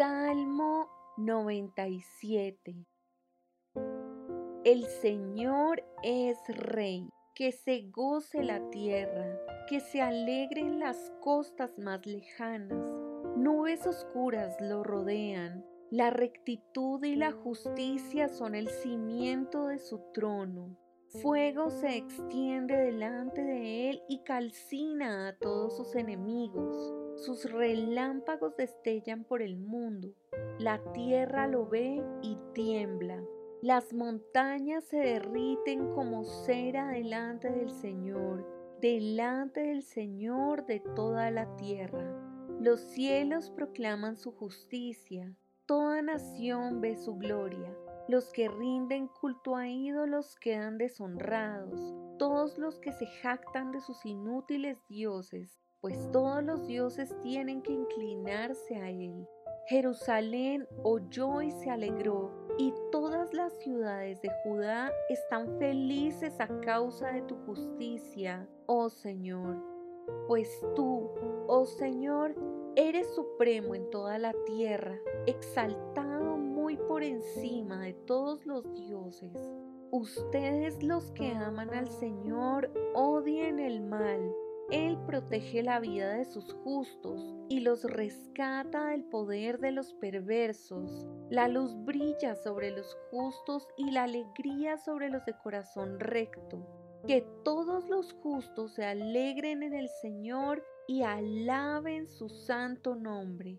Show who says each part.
Speaker 1: Salmo 97 El Señor es Rey, que se goce la tierra, que se alegren las costas más lejanas. Nubes oscuras lo rodean, la rectitud y la justicia son el cimiento de su trono. Fuego se extiende delante de él y calcina a todos sus enemigos. Sus relámpagos destellan por el mundo. La tierra lo ve y tiembla. Las montañas se derriten como cera delante del Señor, delante del Señor de toda la tierra. Los cielos proclaman su justicia, toda nación ve su gloria. Los que rinden culto a ídolos quedan deshonrados, todos los que se jactan de sus inútiles dioses pues todos los dioses tienen que inclinarse a él. Jerusalén oyó y se alegró, y todas las ciudades de Judá están felices a causa de tu justicia, oh Señor. Pues tú, oh Señor, eres supremo en toda la tierra, exaltado muy por encima de todos los dioses. Ustedes los que aman al Señor odien el mal él protege la vida de sus justos y los rescata del poder de los perversos. La luz brilla sobre los justos y la alegría sobre los de corazón recto. Que todos los justos se alegren en el Señor y alaben su santo nombre.